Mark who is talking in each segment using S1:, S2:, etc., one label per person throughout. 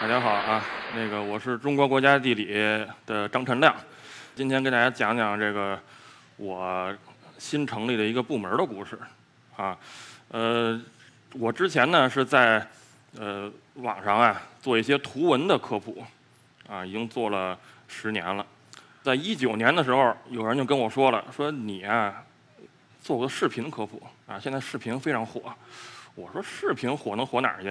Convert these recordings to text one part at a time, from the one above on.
S1: 大家好啊，那个我是中国国家地理的张晨亮，今天跟大家讲讲这个我新成立的一个部门的故事啊。呃，我之前呢是在呃网上啊做一些图文的科普啊，已经做了十年了。在一九年的时候，有人就跟我说了，说你啊做过视频科普啊，现在视频非常火。我说视频火能火哪儿去？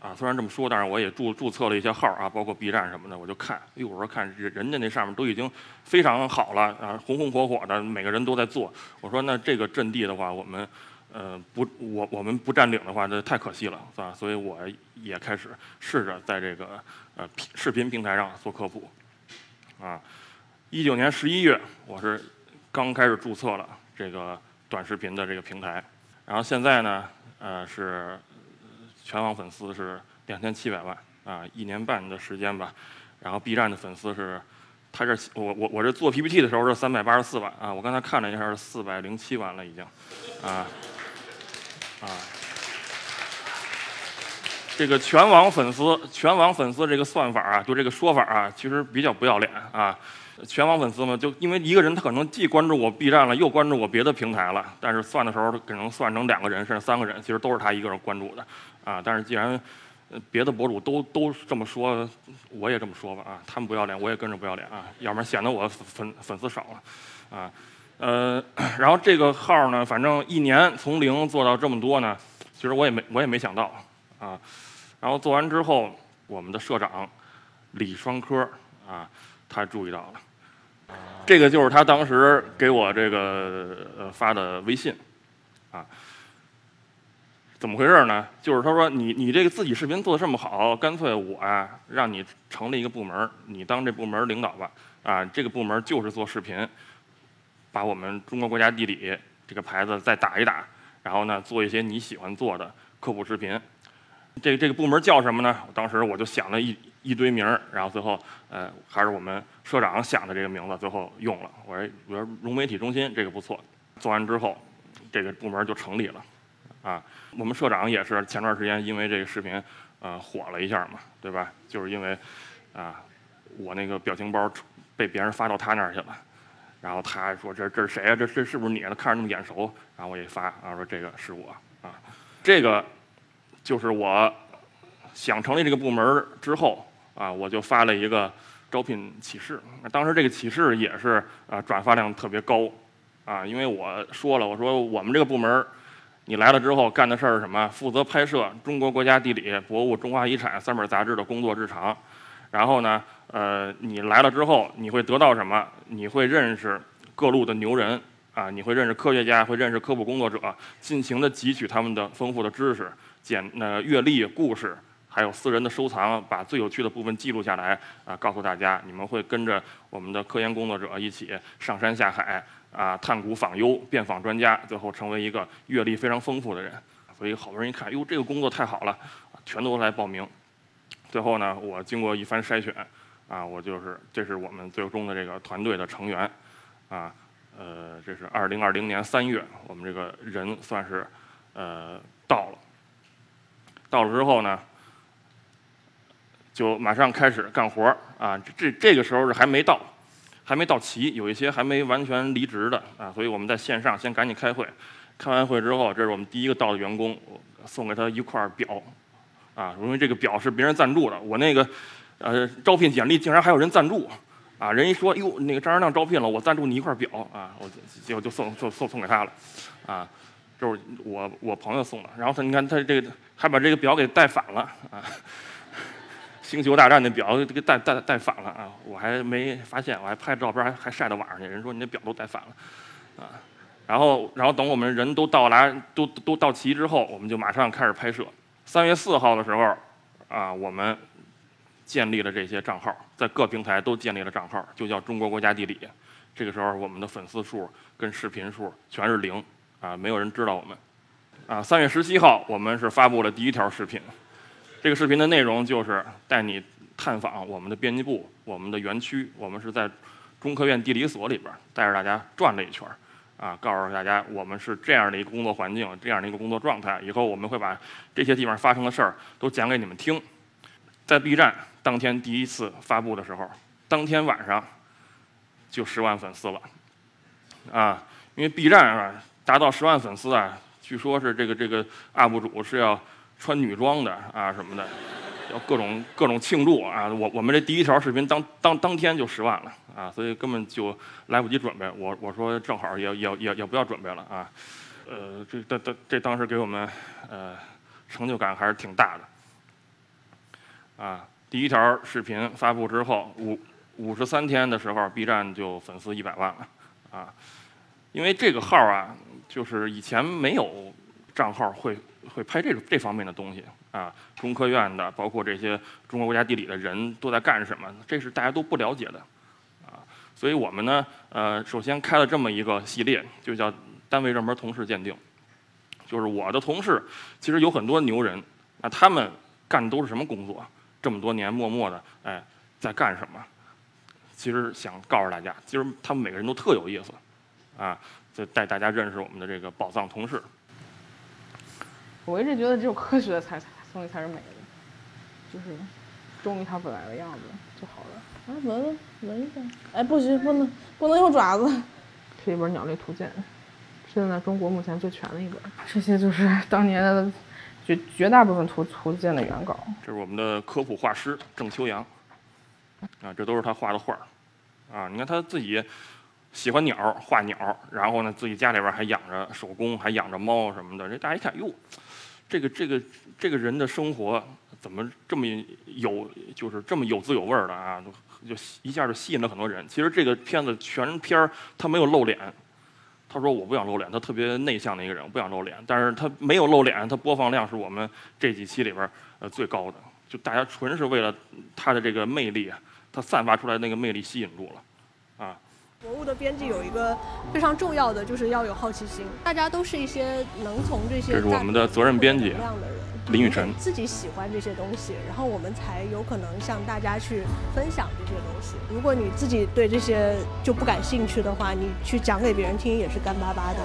S1: 啊，虽然这么说，但是我也注注册了一些号啊，包括 B 站什么的，我就看。哎呦，我说看人人家那上面都已经非常好了啊，红红火火的，每个人都在做。我说那这个阵地的话，我们呃不，我我们不占领的话，那太可惜了，是吧？所以我也开始试着在这个呃视频平台上做科普。啊，一九年十一月，我是刚开始注册了这个短视频的这个平台，然后现在呢，呃是。全网粉丝是两千七百万啊，一年半的时间吧。然后 B 站的粉丝是，他这我我我这做 PPT 的时候是三百八十四万啊，我刚才看了一下是四百零七万了已经，啊啊，这个全网粉丝全网粉丝这个算法啊，就这个说法啊，其实比较不要脸啊。全网粉丝嘛，就因为一个人他可能既关注我 B 站了，又关注我别的平台了，但是算的时候可能算成两个人甚至三个人，其实都是他一个人关注的。啊，但是既然别的博主都都这么说，我也这么说吧啊，他们不要脸，我也跟着不要脸啊，要不然显得我粉粉丝少了啊。呃，然后这个号呢，反正一年从零做到这么多呢，其实我也没我也没想到啊。然后做完之后，我们的社长李双科啊，他注意到了，这个就是他当时给我这个呃发的微信啊。怎么回事呢？就是他说你你这个自己视频做的这么好，干脆我啊让你成立一个部门，你当这部门领导吧。啊，这个部门就是做视频，把我们中国国家地理这个牌子再打一打，然后呢做一些你喜欢做的科普视频。这这个部门叫什么呢？当时我就想了一一堆名儿，然后最后呃还是我们社长想的这个名字，最后用了。我说我说融媒体中心这个不错。做完之后，这个部门就成立了。啊，我们社长也是前段时间因为这个视频，呃，火了一下嘛，对吧？就是因为，啊，我那个表情包被别人发到他那儿去了，然后他说这这是谁啊？这这是不是你？他看着那么眼熟，然后我一发，然后说这个是我啊，这个就是我想成立这个部门之后啊，我就发了一个招聘启事。当时这个启事也是啊转发量特别高，啊，因为我说了，我说我们这个部门。你来了之后干的事儿是什么？负责拍摄《中国国家地理》《博物中华遗产》三本杂志的工作日常。然后呢，呃，你来了之后你会得到什么？你会认识各路的牛人啊，你会认识科学家，会认识科普工作者，尽情的汲取他们的丰富的知识、简呃阅历、故事，还有私人的收藏，把最有趣的部分记录下来啊，告诉大家。你们会跟着我们的科研工作者一起上山下海。啊，探古访幽，遍访专家，最后成为一个阅历非常丰富的人。所以好多人一看，哟，这个工作太好了，全都来报名。最后呢，我经过一番筛选，啊，我就是这是我们最终的这个团队的成员。啊，呃，这是二零二零年三月，我们这个人算是呃到了。到了之后呢，就马上开始干活啊。这这个时候是还没到。还没到齐，有一些还没完全离职的啊，所以我们在线上先赶紧开会。开完会之后，这是我们第一个到的员工，送给他一块表，啊，因为这个表是别人赞助的。我那个呃招聘简历竟然还有人赞助，啊，人一说哟那个张二亮招聘了，我赞助你一块表啊，我结果就送送送送给他了，啊，就是我我朋友送的。然后他你看他这个还把这个表给带反了啊。星球大战那表这个带带带反了啊！我还没发现，我还拍照片还还晒到网上去。人说你那表都带反了，啊！然后然后等我们人都到来都都到齐之后，我们就马上开始拍摄。三月四号的时候，啊，我们建立了这些账号，在各平台都建立了账号，就叫中国国家地理。这个时候我们的粉丝数跟视频数全是零，啊，没有人知道我们。啊，三月十七号我们是发布了第一条视频。这个视频的内容就是带你探访我们的编辑部、我们的园区。我们是在中科院地理所里边带着大家转了一圈儿，啊，告诉大家我们是这样的一个工作环境，这样的一个工作状态。以后我们会把这些地方发生的事儿都讲给你们听。在 B 站当天第一次发布的时候，当天晚上就十万粉丝了，啊，因为 B 站啊达到十万粉丝啊，据说是这个这个 UP 主是要穿女装的啊什么的。要各种各种庆祝啊！我我们这第一条视频当当当天就十万了啊，所以根本就来不及准备。我我说正好也也也也不要准备了啊，呃，这这这这当时给我们呃成就感还是挺大的啊。第一条视频发布之后，五五十三天的时候，B 站就粉丝一百万了啊。因为这个号啊，就是以前没有账号会会拍这这方面的东西。啊，中科院的，包括这些中国国家地理的人都在干什么？这是大家都不了解的，啊，所以我们呢，呃，首先开了这么一个系列，就叫单位热门同事鉴定，就是我的同事其实有很多牛人，那他们干的都是什么工作？这么多年默默的，哎，在干什么？其实想告诉大家，其实他们每个人都特有意思，啊，就带大家认识我们的这个宝藏同事。
S2: 我一直觉得只有科学的才才。东西才是美的，就是忠于它本来的样子就好了。啊，闻闻闻一下，哎，不行，不能不能用爪子。是一本鸟类图鉴，是现在中国目前最全的一本。这些就是当年的绝绝大部分图图鉴的原稿。
S1: 这是我们的科普画师郑秋阳，啊，这都是他画的画儿，啊，你看他自己喜欢鸟，画鸟，然后呢，自己家里边还养着手工，还养着猫什么的。这大家一看，哟。这个这个这个人的生活怎么这么有，就是这么有滋有味的啊？就一下就吸引了很多人。其实这个片子全片儿他没有露脸，他说我不想露脸，他特别内向的一个人，我不想露脸。但是他没有露脸，他播放量是我们这几期里边呃最高的。就大家纯是为了他的这个魅力，他散发出来那个魅力吸引住了，啊。
S3: 博物的编辑有一个非常重要的，就是要有好奇心。大家都是一些能从这些
S1: 这是我们的责任编辑林雨晨，
S3: 自己喜欢这些东西，然后我们才有可能向大家去分享这些东西。如果你自己对这些就不感兴趣的话，你去讲给别人听也是干巴巴的。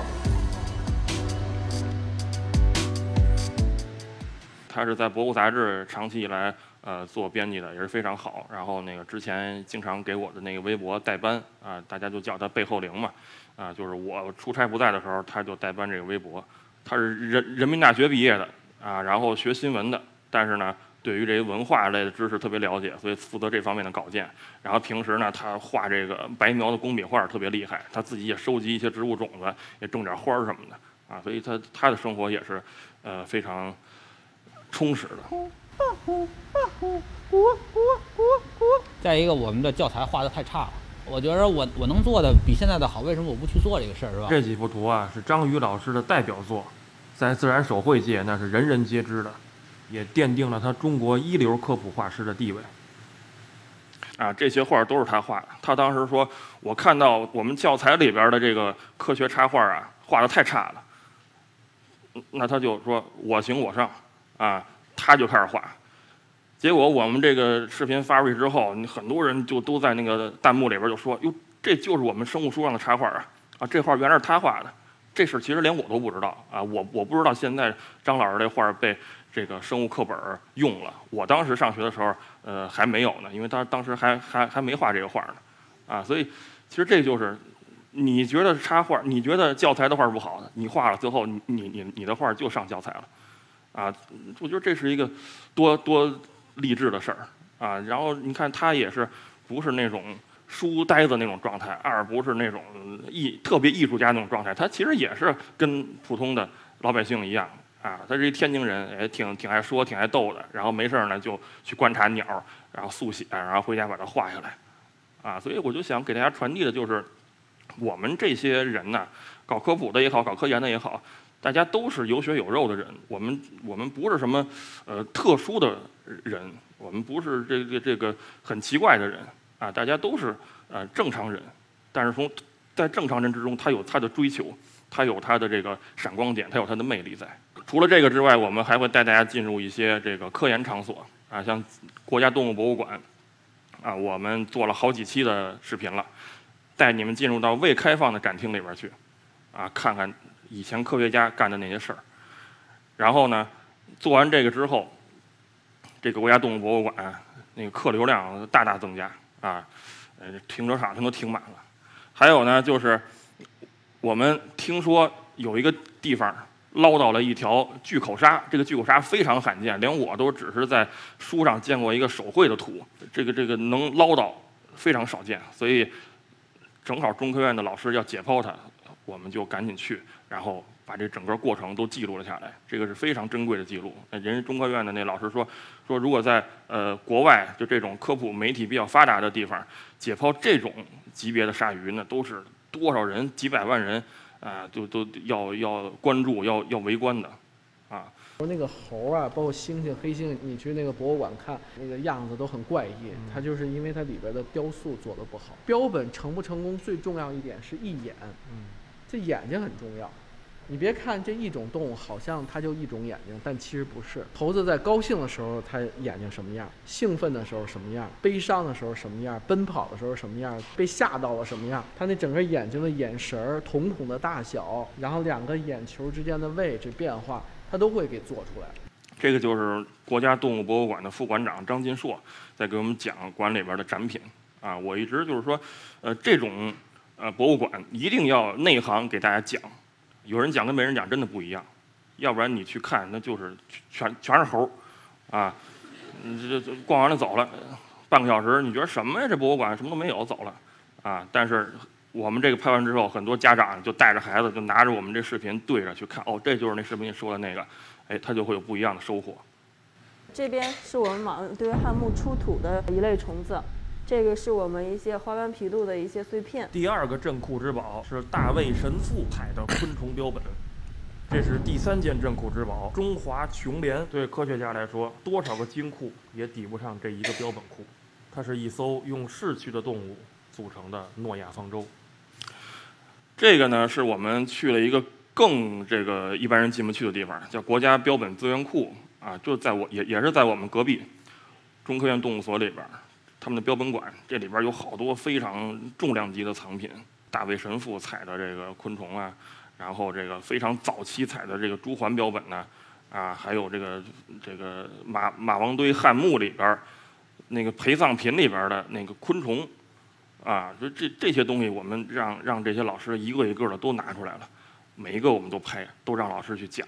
S1: 他是在博物杂志长期以来。呃，做编辑的也是非常好。然后那个之前经常给我的那个微博代班啊，大家就叫他背后灵嘛，啊，就是我出差不在的时候，他就代班这个微博。他是人人民大学毕业的啊，然后学新闻的，但是呢，对于这些文化类的知识特别了解，所以负责这方面的稿件。然后平时呢，他画这个白描的工笔画特别厉害，他自己也收集一些植物种子，也种点花儿什么的啊，所以他他的生活也是呃非常充实的。
S4: 再一个，我们的教材画的太差了。我觉得我我能做的比现在的好，为什么我不去做这个事儿，是吧？
S1: 这几幅图啊，是张宇老师的代表作，在自然手绘界那是人人皆知的，也奠定了他中国一流科普画师的地位。啊，这些画都是他画的。他当时说：“我看到我们教材里边的这个科学插画啊，画的太差了。”那他就说：“我行我上。”啊。他就开始画，结果我们这个视频发出去之后，你很多人就都在那个弹幕里边就说：“哟，这就是我们生物书上的插画啊！啊，这画原来是他画的，这事儿其实连我都不知道啊！我我不知道现在张老师这画被这个生物课本用了，我当时上学的时候，呃，还没有呢，因为他当时还还还没画这个画呢，啊，所以其实这就是你觉得插画，你觉得教材的画不好，你画了，最后你你你你的画就上教材了。”啊，我觉得这是一个多多励志的事儿啊。然后你看他也是不是那种书呆子那种状态，二不是那种艺特别艺术家那种状态，他其实也是跟普通的老百姓一样啊。他是一天津人，也挺挺爱说、挺爱逗的。然后没事儿呢就去观察鸟，然后速写，然后回家把它画下来啊。所以我就想给大家传递的就是，我们这些人呢，搞科普的也好，搞科研的也好。大家都是有血有肉的人，我们我们不是什么呃特殊的人，我们不是这个这个很奇怪的人啊，大家都是呃正常人，但是从在正常人之中，他有他的追求，他有他的这个闪光点，他有他的魅力在。除了这个之外，我们还会带大家进入一些这个科研场所啊，像国家动物博物馆啊，我们做了好几期的视频了，带你们进入到未开放的展厅里边去。啊，看看以前科学家干的那些事儿。然后呢，做完这个之后，这个国家动物博物馆那个客流量大大增加啊，呃，停车场全都停满了。还有呢，就是我们听说有一个地方捞到了一条巨口鲨，这个巨口鲨非常罕见，连我都只是在书上见过一个手绘的图，这个这个能捞到非常少见，所以正好中科院的老师要解剖它，我们就赶紧去，然后。把这整个过程都记录了下来，这个是非常珍贵的记录。那人中科院的那老师说，说如果在呃国外就这种科普媒体比较发达的地方，解剖这种级别的鲨鱼呢，都是多少人几百万人啊，都都要要关注要要围观的，啊。
S5: 说那个猴啊，包括猩猩、黑猩，你去那个博物馆看，那个样子都很怪异。它就是因为它里边的雕塑做的不好。标本成不成功，最重要一点是一眼，嗯，这眼睛很重要。你别看这一种动物，好像它就一种眼睛，但其实不是。猴子在高兴的时候，它眼睛什么样；兴奋的时候什么样；悲伤的时候什么样；奔跑的时候什么样；被吓到了什么样。它那整个眼睛的眼神儿、瞳孔的大小，然后两个眼球之间的位置变化，它都会给做出来。
S1: 这个就是国家动物博物馆的副馆长张金硕在给我们讲馆里边的展品啊。我一直就是说，呃，这种呃博物馆一定要内行给大家讲。有人讲跟没人讲真的不一样，要不然你去看那就是全全是猴儿，啊，你这这逛完了走了，半个小时你觉得什么呀？这博物馆什么都没有，走了，啊！但是我们这个拍完之后，很多家长就带着孩子就拿着我们这视频对着去看，哦，这就是那视频里说的那个，哎，他就会有不一样的收获。
S6: 这边是我们马堆汉墓出土的一类虫子。这个是我们一些花斑皮鹭的一些碎片。
S1: 第二个镇库之宝是大卫神父采的昆虫标本，这是第三件镇库之宝——中华琼莲。对科学家来说，多少个金库也抵不上这一个标本库。它是一艘用逝去的动物组成的诺亚方舟。这个呢，是我们去了一个更这个一般人进不去的地方，叫国家标本资源库啊，就在我也也是在我们隔壁，中科院动物所里边。他们的标本馆，这里边有好多非常重量级的藏品，大卫神父采的这个昆虫啊，然后这个非常早期采的这个朱鹮标本呢，啊，还有这个这个马马王堆汉墓里边那个陪葬品里边的那个昆虫，啊，就这这些东西，我们让让这些老师一个一个的都拿出来了，每一个我们都拍，都让老师去讲，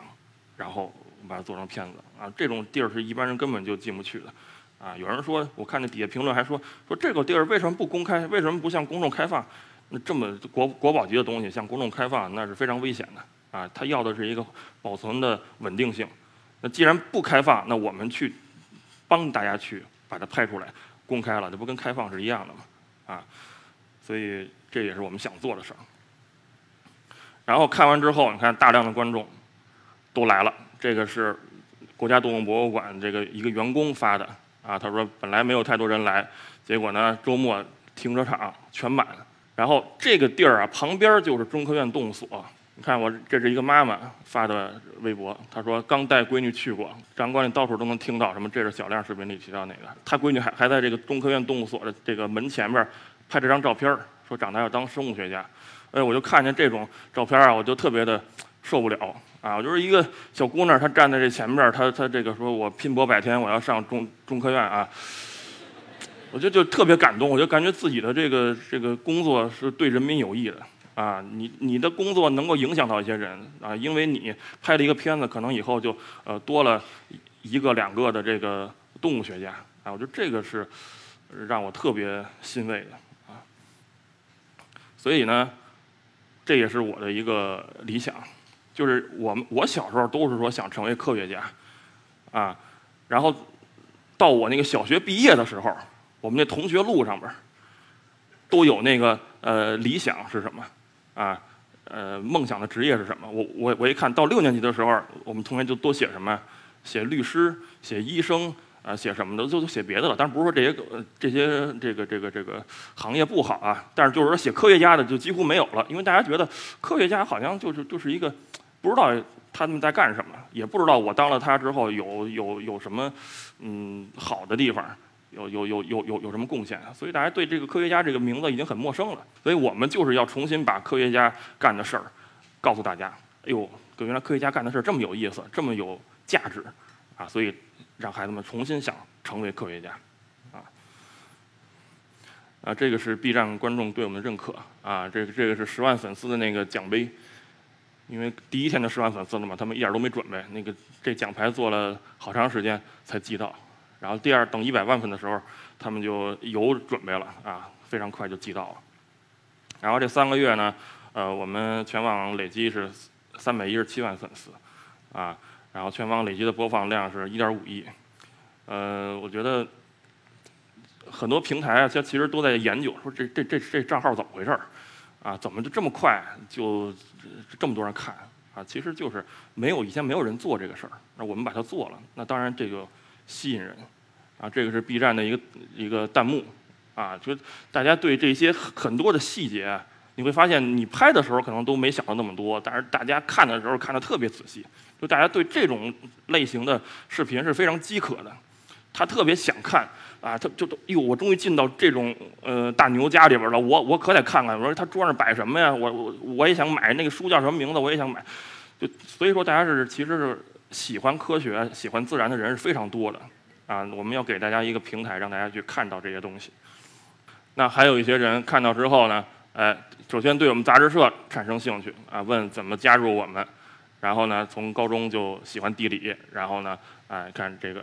S1: 然后把它做成片子啊，这种地儿是一般人根本就进不去的。啊，有人说，我看那底下评论还说说这个地儿为什么不公开？为什么不向公众开放？那这么国国宝级的东西向公众开放，那是非常危险的啊！他要的是一个保存的稳定性。那既然不开放，那我们去帮大家去把它拍出来，公开了，这不跟开放是一样的吗？啊，所以这也是我们想做的事儿。然后看完之后，你看大量的观众都来了，这个是国家动物博物馆这个一个员工发的。啊，他说本来没有太多人来，结果呢周末停车场全满。然后这个地儿啊旁边就是中科院动物所。你看我这是一个妈妈发的微博，她说刚带闺女去过，展馆里到处都能听到什么。这是小亮视频里提到那个，她闺女还还在这个中科院动物所的这个门前面拍这张照片，说长大要当生物学家。哎，我就看见这种照片啊，我就特别的受不了。啊，我就是一个小姑娘，她站在这前面，她她这个说我拼搏百天，我要上中中科院啊，我就就特别感动，我就感觉自己的这个这个工作是对人民有益的啊，你你的工作能够影响到一些人啊，因为你拍了一个片子，可能以后就呃多了一个两个的这个动物学家啊，我觉得这个是让我特别欣慰的啊，所以呢，这也是我的一个理想。就是我们，我小时候都是说想成为科学家，啊，然后到我那个小学毕业的时候，我们那同学录上边都有那个呃理想是什么，啊，呃梦想的职业是什么？我我我一看到六年级的时候，我们同学就都写什么，写律师，写医生。啊，写什么的就都写别的了，但是不是说这些个这些这个这个这个行业不好啊？但是就是说写科学家的就几乎没有了，因为大家觉得科学家好像就是就是一个不知道他们在干什么，也不知道我当了他之后有有有什么嗯好的地方，有有有有有有什么贡献，所以大家对这个科学家这个名字已经很陌生了。所以我们就是要重新把科学家干的事儿告诉大家，哎呦，原来科学家干的事儿这么有意思，这么有价值，啊，所以让孩子们重新想成为科学家，啊，啊，这个是 B 站观众对我们的认可，啊，这个这个是十万粉丝的那个奖杯，因为第一天就十万粉丝了嘛，他们一点都没准备，那个这奖牌做了好长时间才寄到，然后第二等一百万粉的时候，他们就有准备了，啊，非常快就寄到了，然后这三个月呢，呃，我们全网累计是三百一十七万粉丝，啊，然后全网累计的播放量是一点五亿，呃，我觉得很多平台啊，它其实都在研究，说这这这这账号怎么回事儿，啊，怎么就这么快就这么多人看啊？其实就是没有以前没有人做这个事儿，那我们把它做了，那当然这个吸引人，啊，这个是 B 站的一个一个弹幕，啊，就大家对这些很多的细节。你会发现，你拍的时候可能都没想到那么多，但是大家看的时候看的特别仔细。就大家对这种类型的视频是非常饥渴的，他特别想看啊，他就都哟，我终于进到这种呃大牛家里边了，我我可得看看，我说他桌上摆什么呀？我我我也想买那个书叫什么名字？我也想买。就所以说，大家是其实是喜欢科学、喜欢自然的人是非常多的啊。我们要给大家一个平台，让大家去看到这些东西。那还有一些人看到之后呢？哎，首先对我们杂志社产生兴趣啊，问怎么加入我们，然后呢，从高中就喜欢地理，然后呢，哎，看这个，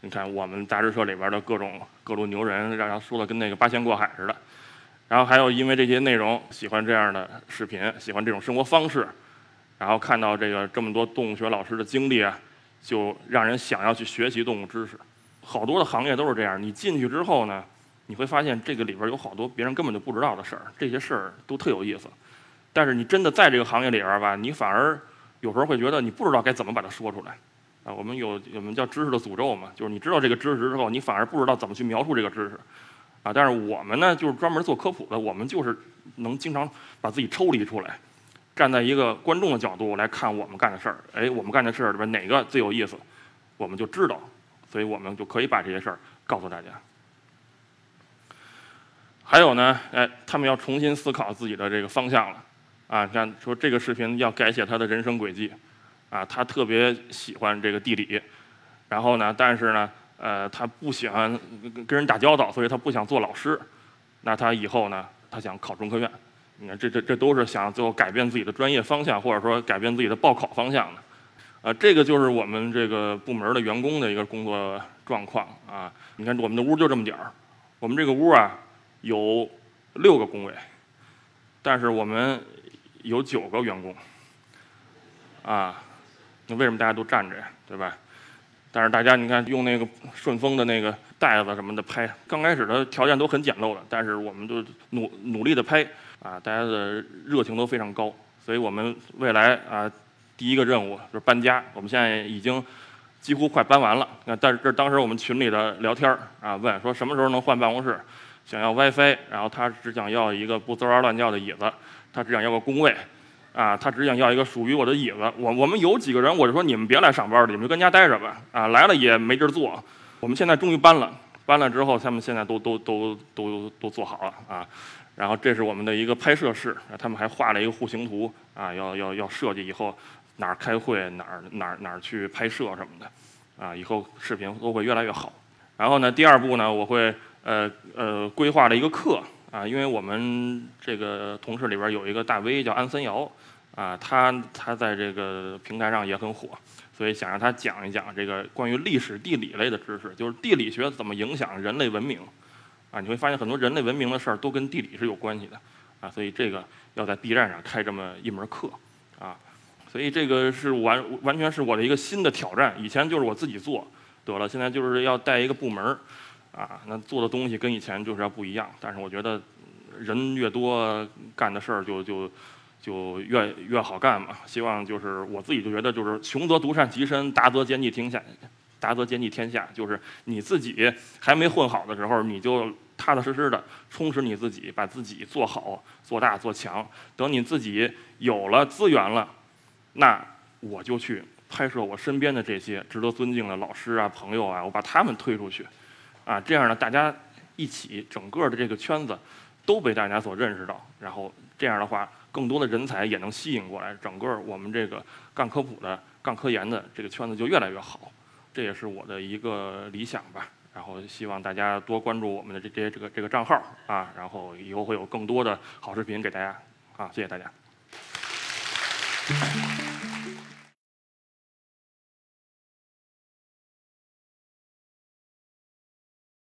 S1: 你看我们杂志社里边的各种各路牛人，让他说的跟那个八仙过海似的，然后还有因为这些内容喜欢这样的视频，喜欢这种生活方式，然后看到这个这么多动物学老师的经历啊，就让人想要去学习动物知识，好多的行业都是这样，你进去之后呢。你会发现这个里边有好多别人根本就不知道的事儿，这些事儿都特有意思。但是你真的在这个行业里边吧，你反而有时候会觉得你不知道该怎么把它说出来。啊，我们有我们叫知识的诅咒嘛，就是你知道这个知识之后，你反而不知道怎么去描述这个知识。啊，但是我们呢，就是专门做科普的，我们就是能经常把自己抽离出来，站在一个观众的角度来看我们干的事儿。哎，我们干的事儿里边哪个最有意思，我们就知道，所以我们就可以把这些事儿告诉大家。还有呢，哎，他们要重新思考自己的这个方向了，啊，像说这个视频要改写他的人生轨迹，啊，他特别喜欢这个地理，然后呢，但是呢，呃，他不喜欢跟人打交道，所以他不想做老师，那他以后呢，他想考中科院，你看这这这都是想最后改变自己的专业方向，或者说改变自己的报考方向的，啊，这个就是我们这个部门的员工的一个工作状况啊，你看我们的屋就这么点儿，我们这个屋啊。有六个工位，但是我们有九个员工，啊，那为什么大家都站着呀？对吧？但是大家你看用那个顺丰的那个袋子什么的拍，刚开始的条件都很简陋的，但是我们都努努力的拍，啊，大家的热情都非常高，所以我们未来啊第一个任务就是搬家，我们现在已经几乎快搬完了。那但是这当时我们群里的聊天啊，问说什么时候能换办公室？想要 WiFi，然后他只想要一个不滋哇乱叫的椅子，他只想要个工位，啊，他只想要一个属于我的椅子。我我们有几个人，我就说你们别来上班了，你们就跟家待着吧，啊，来了也没地儿坐。我们现在终于搬了，搬了之后，他们现在都都都都都做好了啊。然后这是我们的一个拍摄室，他们还画了一个户型图啊，要要要设计以后哪儿开会哪儿哪儿哪儿去拍摄什么的，啊，以后视频都会越来越好。然后呢，第二步呢，我会。呃呃，规划了一个课啊，因为我们这个同事里边有一个大 V 叫安森瑶，啊，他他在这个平台上也很火，所以想让他讲一讲这个关于历史地理类的知识，就是地理学怎么影响人类文明，啊，你会发现很多人类文明的事儿都跟地理是有关系的，啊，所以这个要在 B 站上开这么一门课，啊，所以这个是完完全是我的一个新的挑战，以前就是我自己做得了，现在就是要带一个部门儿。啊，那做的东西跟以前就是要不一样，但是我觉得人越多，干的事儿就就就越越好干嘛。希望就是我自己就觉得就是穷则独善其身，达则兼济天下，达则兼济天下。就是你自己还没混好的时候，你就踏踏实实的充实你自己，把自己做好、做大、做强。等你自己有了资源了，那我就去拍摄我身边的这些值得尊敬的老师啊、朋友啊，我把他们推出去。啊，这样呢，大家一起整个的这个圈子都被大家所认识到，然后这样的话，更多的人才也能吸引过来，整个我们这个干科普的、干科研的这个圈子就越来越好。这也是我的一个理想吧。然后希望大家多关注我们的这些这个这个账号啊，然后以后会有更多的好视频给大家啊，谢谢大家。